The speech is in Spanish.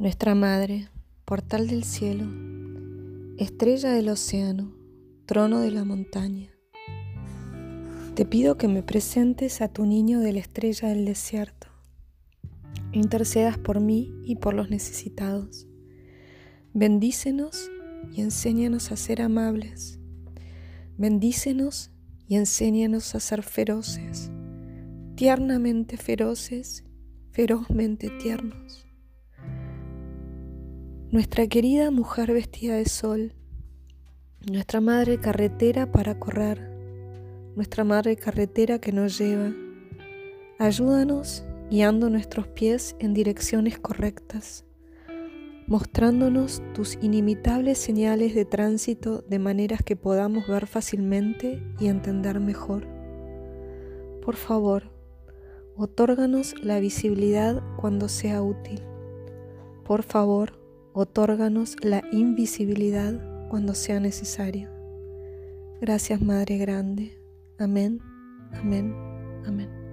Nuestra Madre, portal del cielo, estrella del océano, trono de la montaña. Te pido que me presentes a tu niño de la estrella del desierto. Intercedas por mí y por los necesitados. Bendícenos y enséñanos a ser amables. Bendícenos y enséñanos a ser feroces, tiernamente feroces, ferozmente tiernos nuestra querida mujer vestida de sol, nuestra madre carretera para correr, nuestra madre carretera que nos lleva. Ayúdanos guiando nuestros pies en direcciones correctas, mostrándonos tus inimitables señales de tránsito de maneras que podamos ver fácilmente y entender mejor. Por favor, otórganos la visibilidad cuando sea útil. Por favor, Otórganos la invisibilidad cuando sea necesario. Gracias Madre Grande. Amén, amén, amén.